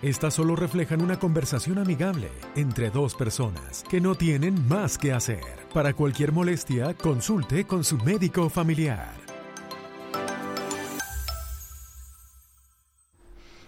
Estas solo reflejan una conversación amigable entre dos personas que no tienen más que hacer. Para cualquier molestia, consulte con su médico familiar.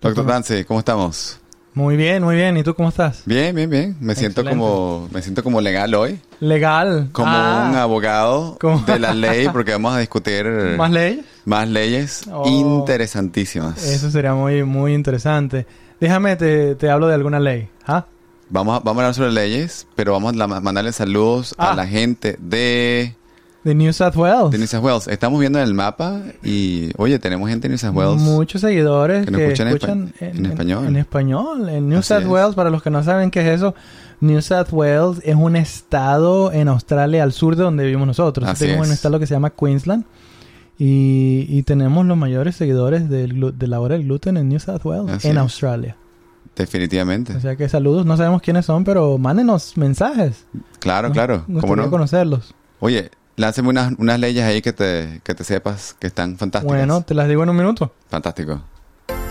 Doctor Dance, ¿cómo estamos? Muy bien, muy bien. ¿Y tú cómo estás? Bien, bien, bien. Me siento Excelente. como me siento como legal hoy, Legal. como Ah, un abogado ¿Cómo? de la ley, porque vamos a discutir ¿Más ley? más leyes Oh. interesantísimas. Eso sería muy, muy interesante. Déjame, te, te hablo de alguna ley. ¿Ah? Vamos a, vamos a hablar sobre leyes, pero vamos a la- mandarle saludos a Ah. la gente de, De New South Wales. de New South Wales. Estamos viendo en el mapa y, oye, tenemos gente de New South Wales. Muchos seguidores que que, nos escuchan en escuchan espa- en español. En, español. En New Así South es. Wales, para los que no saben qué es eso, New South Wales es un estado en Australia al sur de donde vivimos nosotros. Así tenemos un es. estado que se llama Queensland. Y, y tenemos los mayores seguidores del de la hora del gluten en New South Wales, Así en es. Australia. Definitivamente. O sea que saludos, no sabemos quiénes son, pero mándenos mensajes. claro, Nos- claro. ¿Cómo no? conocerlos. Oye, lánceme unas, unas leyes ahí que te, que te sepas que están fantásticas. Bueno, te las digo en un minuto. Fantástico.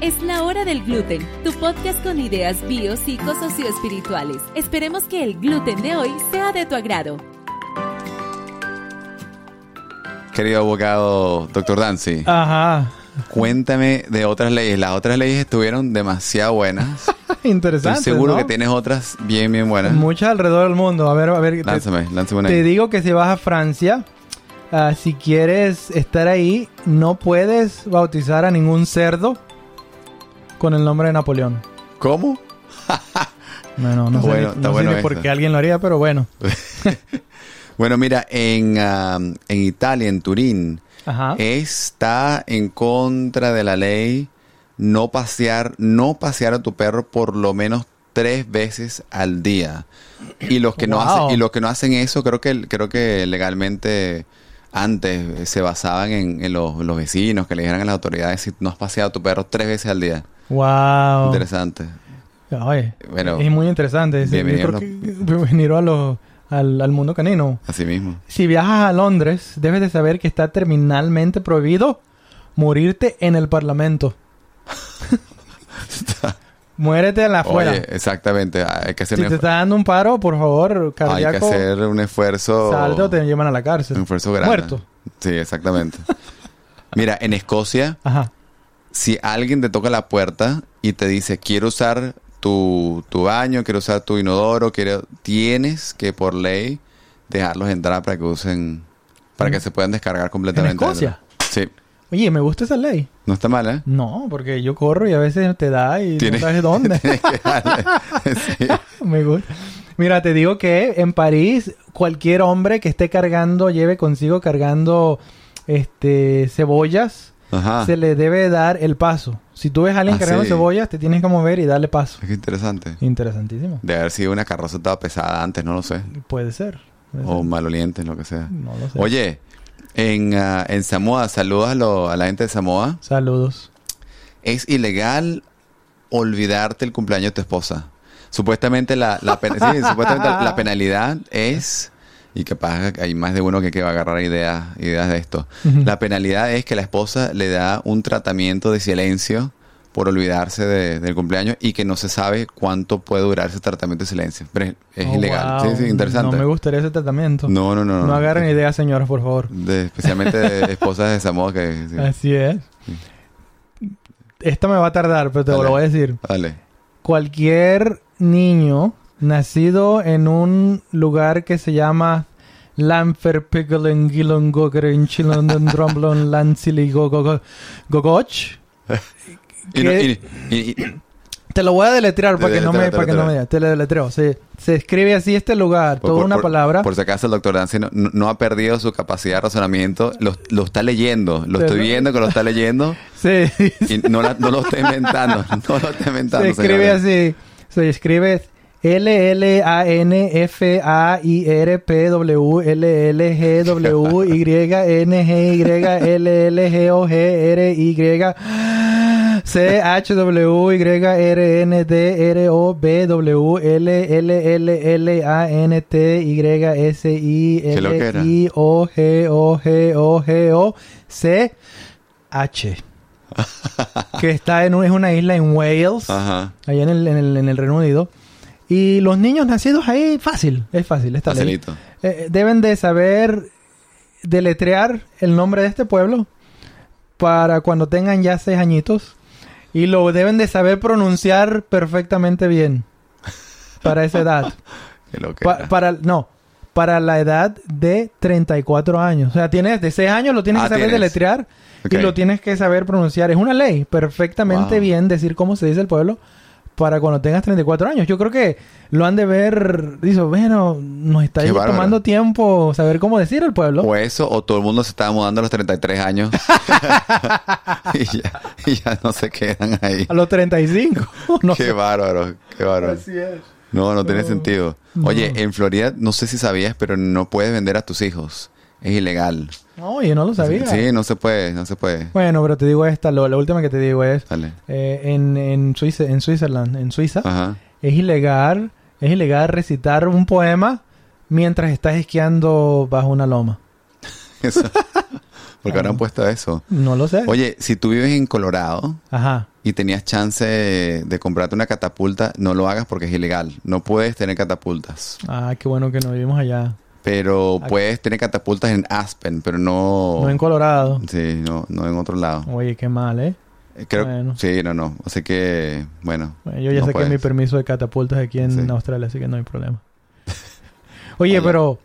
Es la hora del gluten, tu podcast con ideas bio, psico, socioespirituales. Esperemos que el gluten de hoy sea de tu agrado. Querido abogado, doctor Dancy, Ajá. cuéntame de otras leyes. Las otras leyes estuvieron demasiado buenas. Interesante. Estoy seguro ¿no? que tienes otras bien, bien buenas. Muchas alrededor del mundo. A ver, a ver. te- Lánzame, lánzame una Te ahí. digo que si vas a Francia, ah, si quieres estar ahí, no puedes bautizar a ningún cerdo con el nombre de Napoleón. ¿Cómo? Bueno, no sé, bueno, no sé bueno por qué alguien lo haría, pero bueno. Bueno, mira, en, ah, en Italia, en Turín, Ajá. está en contra de la ley no pasear, no pasear a tu perro por lo menos tres veces al día. Y los que no hacen, y los que no hacen eso, creo que, creo que legalmente antes se basaban en, en los, los vecinos que le dijeran a las autoridades si no has paseado a tu perro tres veces al día. Wow. Interesante. Oye, Bueno, es muy interesante. Es- Yo bienvenido creo que venir a lo- al, al mundo canino. así mismo. Si viajas a Londres, debes de saber que está terminalmente prohibido morirte en el Parlamento. Muérete en la afuera. Oye, exactamente. Hay que hacer, si un, te está dando un paro, por favor, hay que cardíaco, hacer un esfuerzo. salte o te llevan a la un cárcel. esfuerzo grande. Muerto. Sí, exactamente. Mira, en Escocia, Ajá. Si alguien te toca la puerta y te dice, quiero usar tu, tu baño, quiero usar tu inodoro, quiero... tienes que por ley dejarlos entrar para que usen, para que se puedan descargar completamente. ¿En Escocia? Sí, Oye, me gusta esa ley. no está mal, ¿eh? No, porque yo corro y a veces te da y no sabes dónde. Sí. Me gusta. Mira, te digo que en París cualquier hombre que esté cargando, lleve consigo cargando este cebollas, Ajá. se le debe dar el paso. Si tú ves a alguien Ah, cargando sí. cebollas, te tienes que mover y darle paso. Qué interesante. Interesantísimo. De haber sido una carroza toda pesada antes, no lo sé. Puede ser. Puede O ser. malolientes, lo que sea. No lo sé. Oye, en, ah, en Samoa, saludos a, lo- a la gente de Samoa. Saludos. Es ilegal olvidarte el cumpleaños de tu esposa. Supuestamente la, la, pen- sí, supuestamente la penalidad es, y capaz hay más de uno que, que va a agarrar ideas, ideas de esto. La penalidad es que la esposa le da un tratamiento de silencio por olvidarse de- del cumpleaños y que no se sabe cuánto puede durar ese tratamiento de silencio. Pero es, es Oh, ilegal. wow. Sí, sí, interesante. No me gustaría ese tratamiento. No, no, no. No, agarren ideas, señoras, por favor. De- especialmente de esposas de Samoa que... sí. Así es. Esta me va a tardar, pero te Dale. lo voy a decir. Dale. Cualquier niño nacido en un lugar que se llama Lamfer, Picklen, Gilon, Chilon, Dromblon, Lancili, Gogoch. Te lo voy a deletrear para que no me, para que no me. Te lo deletreo. Se, se escribe así este lugar, por- toda por- una palabra. Por si acaso el doctor Dancy no, no- ha perdido su capacidad de razonamiento, lo, lo está leyendo, lo estoy viendo que lo está leyendo Sí. y no, la- no lo está inventando, no lo está inventando. se escribe así. Se escribe L Y los niños nacidos ahí, fácil, es fácil, esta ley. facilito. Eh, deben de saber deletrear el nombre de este pueblo para cuando tengan ya seis añitos. Y lo deben de saber pronunciar perfectamente bien para esa edad. Pa- para, no, para la edad de 34 años. O sea, tienes de 6 años lo tienes Ah, que saber tienes. deletrear y lo tienes que saber pronunciar. Es una ley perfectamente Wow. bien decir cómo se dice el pueblo para cuando tengas 34 años. Yo creo que lo han de ver, dice, bueno, nos está tomando tiempo saber cómo decir el pueblo. O eso, o todo el mundo se estaba mudando a los 33 años. y, ya, y ya no se quedan ahí. A los 35. no qué sé. bárbaro, qué bárbaro. Así es. No, no tiene sentido. No. Oye, en Florida, no sé si sabías, pero no puedes vender a tus hijos. Es ilegal. No, yo no lo sabía. Sí, no se puede, no se puede. Bueno, pero te digo esta, lo- la última que te digo es, eh, en, en, Suiza, en Switzerland, en Suiza, Ajá. es ilegal, es ilegal recitar un poema mientras estás esquiando bajo una loma. Eso. Porque habrán puesto eso. No lo sé. Oye, si tú vives en Colorado Ajá. y tenías chance de comprarte una catapulta, no lo hagas porque es ilegal. No puedes tener catapultas. Ah, qué bueno que nos vivimos allá. Pero Aquí. puedes tener catapultas en Aspen, pero no... No en Colorado. Sí, no, no en otro lado. Oye, qué mal, ¿eh? Eh, Creo, Bueno. Sí, no, no. Así que, bueno. Bueno, yo ya no saqué puedes. mi permiso de catapultas aquí en Sí. Australia, así que no hay problema. Oye, Oye. pero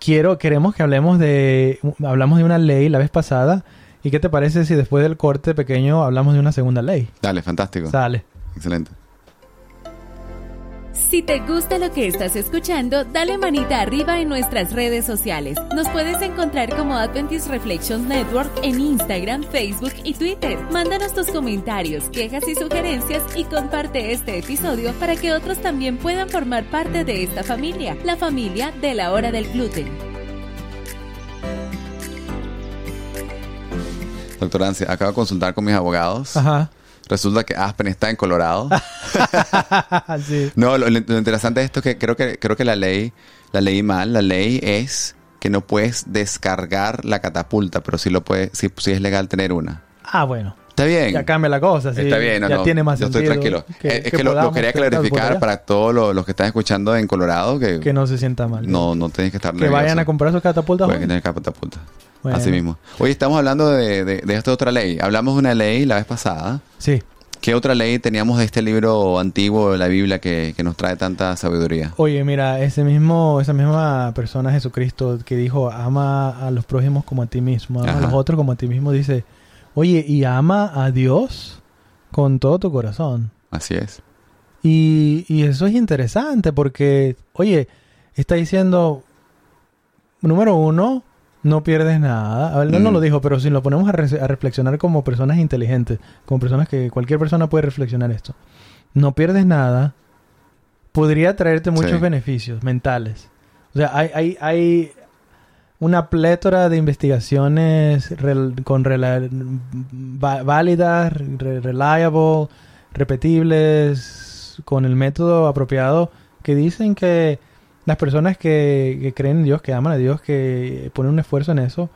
quiero, queremos que hablemos de, hablamos de una ley la vez pasada. ¿Y qué te parece si después del corte pequeño hablamos de una segunda ley? Dale, fantástico. Sale. Excelente. Si te gusta lo que estás escuchando, dale manita arriba en nuestras redes sociales. Nos puedes encontrar como Adventist Reflections Network en Instagram, Facebook y Twitter. Mándanos tus comentarios, quejas y sugerencias y comparte este episodio para que otros también puedan formar parte de esta familia, la familia de la hora del gluten. Doctor Ansi, acabo de consultar con mis abogados. Ajá. Resulta que Aspen está en Colorado. sí. no, lo, lo interesante de esto es que creo que creo que la ley, la leí mal. La ley es que no puedes descargar la catapulta, pero sí lo puedes, sí, sí es legal tener una. Ah, bueno. Está bien. Ya cambia la cosa, sí. Está bien, no, ya no, tiene más yo sentido. estoy tranquilo. Eh, es que, lo, lo quería clarificar para todos los, los que están escuchando en Colorado que, Que no se sienta mal. no, no tienes que estar Que vayan a comprar sus catapultas. Pueden tener catapulta. Bueno. Así mismo. Hoy estamos hablando de, de, de esta otra ley. Hablamos de una ley la vez pasada. Sí. ¿Qué otra ley teníamos de este libro antiguo de la Biblia que, que nos trae tanta sabiduría? Oye, mira, ese mismo, esa misma persona, Jesucristo, que dijo, ama a los prójimos como a ti mismo, ama Ajá. a los otros como a ti mismo, dice, oye, y ama a Dios con todo tu corazón. Así es. Y, y eso es interesante porque, oye, está diciendo, número uno, no pierdes nada. A ver, no Mm. lo dijo, pero si lo ponemos a, re- a reflexionar como personas inteligentes, como personas que cualquier persona puede reflexionar esto, no pierdes nada, podría traerte muchos Sí. beneficios mentales. O sea, hay, hay, hay una plétora de investigaciones rel- con rela- válidas, re- reliable, repetibles, con el método apropiado, que dicen que las personas que, que creen en Dios, que aman a Dios, que ponen un esfuerzo en eso,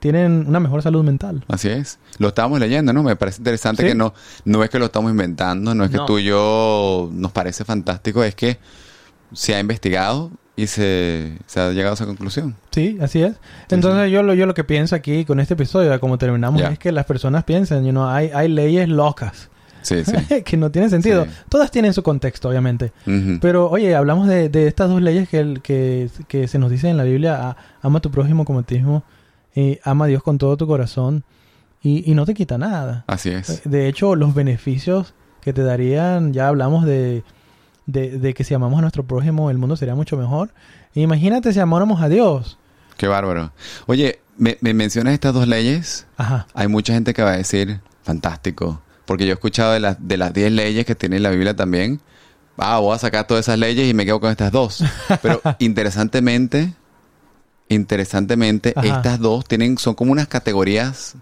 tienen una mejor salud mental. Así es. Lo estábamos leyendo, ¿no? Me parece interesante Sí. que no, no es que lo estamos inventando, no es que No. tú y yo nos parece fantástico, es que se ha investigado y se, se ha llegado a esa conclusión. Sí, así es. Entonces yo lo, yo lo que pienso aquí con este episodio, como terminamos, es que las personas piensan, you know, hay, hay leyes locas. Sí, sí. que no tienen sentido. Sí. Todas tienen su contexto, obviamente. Pero, oye, hablamos de, de estas dos leyes que, el- que, que se nos dice en la Biblia. ama a tu prójimo como a ti mismo. Y ama a Dios con todo tu corazón. Y, y no te quita nada. Así es. De hecho, los beneficios que te darían, ya hablamos de, de, de que si amamos a nuestro prójimo, el mundo sería mucho mejor. Imagínate si amáramos a Dios. Qué bárbaro. Oye, me, me mencionas estas dos leyes. Ajá. Hay mucha gente que va a decir, fantástico. Porque yo he escuchado de, las de las 10 leyes que tiene la Biblia también. Ah, voy a sacar todas esas leyes y me quedo con estas dos. Pero interesantemente, interesantemente, Ajá. estas dos tienen, son como unas categorías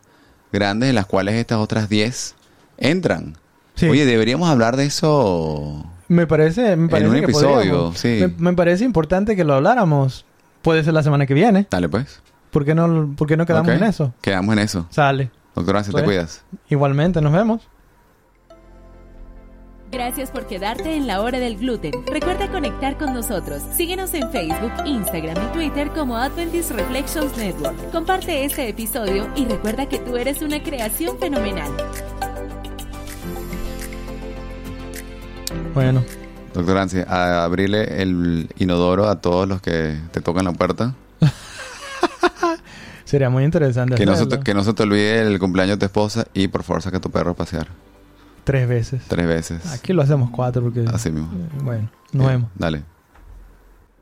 grandes en las cuales estas otras 10 entran. Sí. Oye, deberíamos hablar de eso. Me parece, me parece un que episodio, sí. Me, me parece importante que lo habláramos. Puede ser la semana que viene. Dale pues. ¿Por qué no, por qué no quedamos en eso? Quedamos en eso. Sale. Doctora, si te Pues. cuidas. Igualmente, nos vemos. Gracias por quedarte en la hora del gluten. Recuerda conectar con nosotros. Síguenos en Facebook, Instagram y Twitter como Adventist Reflections Network. Comparte este episodio y recuerda que tú eres una creación fenomenal. Bueno, Doctor Ansi, abrirle el inodoro a todos los que te tocan la puerta. Sería muy interesante Que no, se te, que no se te olvide el cumpleaños de tu esposa y por favor saca a tu perro a pasear. Tres veces. Tres veces. Aquí lo hacemos cuatro porque... Así mismo. eh, Bueno, nos Bien, vemos. Dale.